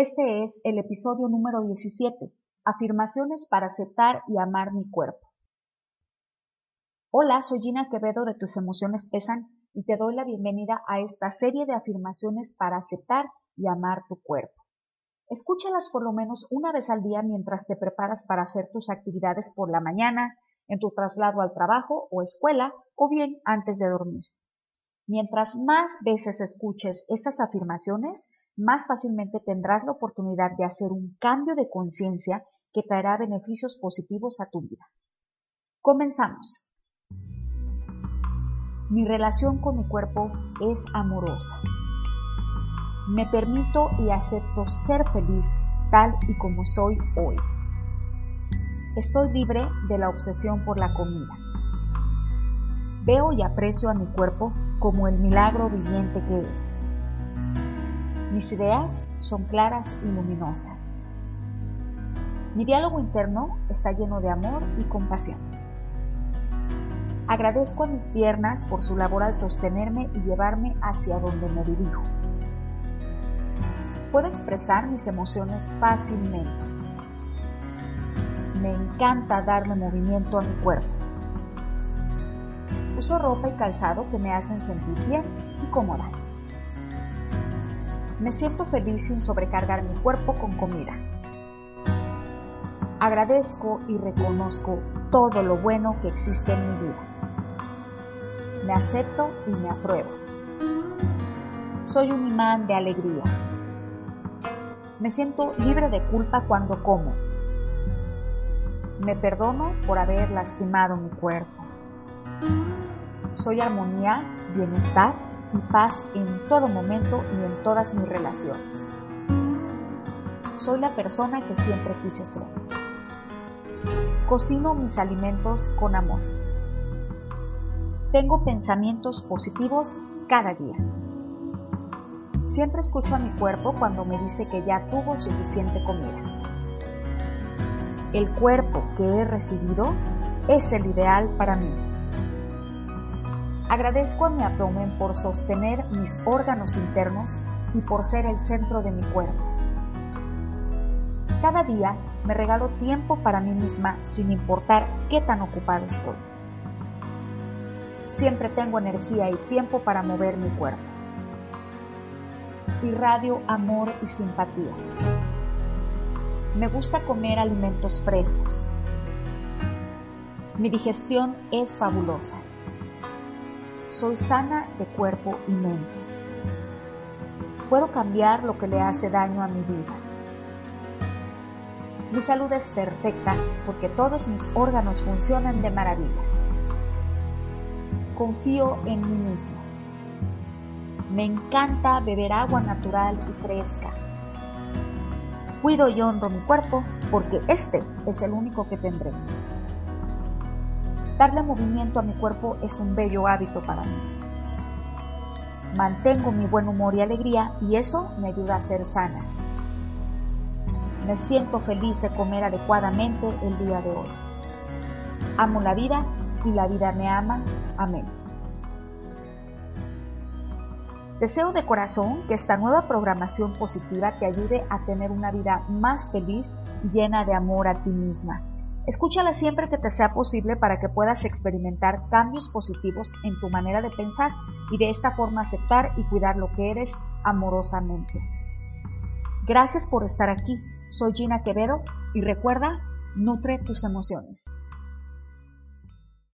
Este es el episodio número 17, Afirmaciones para aceptar y amar mi cuerpo. Hola, soy Gina Quevedo de Tus Emociones Pesan y te doy la bienvenida a esta serie de afirmaciones para aceptar y amar tu cuerpo. Escúchalas por lo menos una vez al día mientras te preparas para hacer tus actividades por la mañana, en tu traslado al trabajo o escuela o bien antes de dormir. Mientras más veces escuches estas afirmaciones, más fácilmente tendrás la oportunidad de hacer un cambio de conciencia que traerá beneficios positivos a tu vida. Comenzamos. Mi relación con mi cuerpo es amorosa. Me permito y acepto ser feliz tal y como soy hoy. Estoy libre de la obsesión por la comida. Veo y aprecio a mi cuerpo como el milagro viviente que es. Mis ideas son claras y luminosas. Mi diálogo interno está lleno de amor y compasión. Agradezco a mis piernas por su labor al sostenerme y llevarme hacia donde me dirijo. Puedo expresar mis emociones fácilmente. Me encanta darle movimiento a mi cuerpo. Uso ropa y calzado que me hacen sentir bien y cómoda. Me siento feliz sin sobrecargar mi cuerpo con comida. Agradezco y reconozco todo lo bueno que existe en mi vida. Me acepto y me apruebo. Soy un imán de alegría. Me siento libre de culpa cuando como. Me perdono por haber lastimado mi cuerpo. Soy armonía, bienestar y paz en todo momento y en todas mis relaciones. Soy la persona que siempre quise ser. Cocino mis alimentos con amor. Tengo pensamientos positivos cada día. Siempre escucho a mi cuerpo cuando me dice que ya tuvo suficiente comida. El cuerpo que he recibido es el ideal para mí. Agradezco a mi abdomen por sostener mis órganos internos y por ser el centro de mi cuerpo. Cada día me regalo tiempo para mí misma sin importar qué tan ocupada estoy. Siempre tengo energía y tiempo para mover mi cuerpo. Irradio amor y simpatía. Me gusta comer alimentos frescos. Mi digestión es fabulosa. Soy sana de cuerpo y mente. Puedo cambiar lo que le hace daño a mi vida. Mi salud es perfecta porque todos mis órganos funcionan de maravilla. Confío en mí mismo. Me encanta beber agua natural y fresca. Cuido y honro mi cuerpo porque este es el único que tendré. Darle movimiento a mi cuerpo es un bello hábito para mí. Mantengo mi buen humor y alegría y eso me ayuda a ser sana. Me siento feliz de comer adecuadamente el día de hoy. Amo la vida y la vida me ama. Amén. Deseo de corazón que esta nueva programación positiva te ayude a tener una vida más feliz, llena de amor a ti misma Escúchala siempre que te sea posible para que puedas experimentar cambios positivos en tu manera de pensar y de esta forma aceptar y cuidar lo que eres amorosamente. Gracias por estar aquí. Soy Gina Quevedo y recuerda, nutre tus emociones.